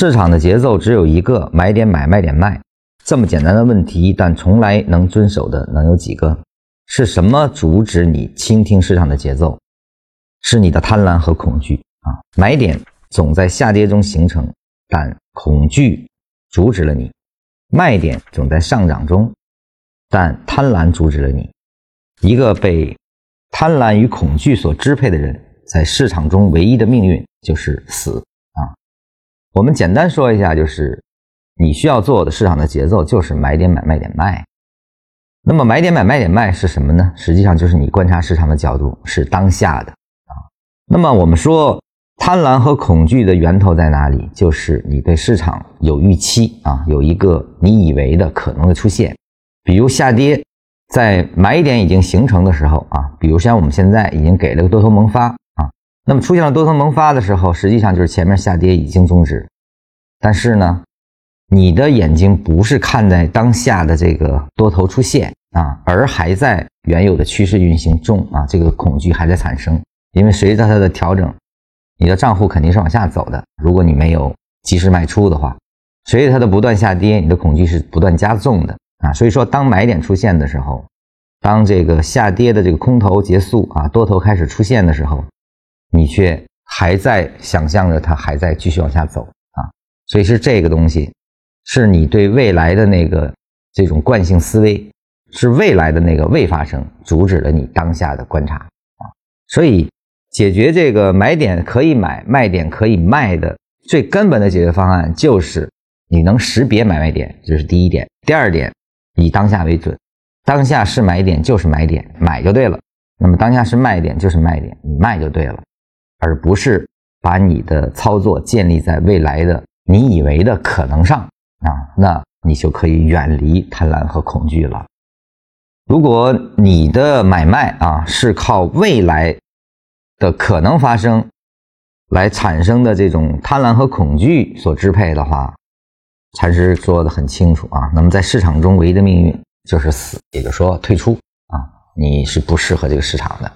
市场的节奏只有一个，买点买，卖点卖，这么简单的问题，但从来能遵守的能有几个？是什么阻止你倾听市场的节奏？是你的贪婪和恐惧啊！买点总在下跌中形成，但恐惧阻止了你；卖点总在上涨中，但贪婪阻止了你。一个被贪婪与恐惧所支配的人，在市场中唯一的命运就是死。我们简单说一下，就是你需要做的市场的节奏就是买点买卖点卖。那么买点买卖点卖是什么呢？实际上就是你观察市场的角度是当下的啊。那么我们说贪婪和恐惧的源头在哪里？就是你对市场有预期啊，有一个你以为的可能的出现。比如下跌，在买点已经形成的时候啊，比如像我们现在已经给了个多头萌发。那么出现了多头萌发的时候，实际上就是前面下跌已经终止，但是呢，你的眼睛不是看在当下的这个多头出现啊，而还在原有的趋势运行中啊，这个恐惧还在产生，因为随着它的调整，你的账户肯定是往下走的。如果你没有及时卖出的话，随着它的不断下跌，你的恐惧是不断加重的啊。所以说，当买点出现的时候，当这个下跌的这个空头结束啊，多头开始出现的时候。你却还在想象着它还在继续往下走啊，所以是这个东西，是你对未来的那个这种惯性思维，是未来的那个未发生，阻止了你当下的观察啊。所以解决这个买点可以买，卖点可以卖的最根本的解决方案，就是你能识别买卖点，这是第一点。第二点，以当下为准，当下是买点就是买点，买就对了。那么当下是卖点就是卖点，你卖就对了。而不是把你的操作建立在未来的你以为的可能上啊，那你就可以远离贪婪和恐惧了。如果你的买卖啊是靠未来的可能发生来产生的这种贪婪和恐惧所支配的话，禅师说的很清楚啊。那么在市场中唯一的命运就是死，也就是说退出啊，你是不适合这个市场的。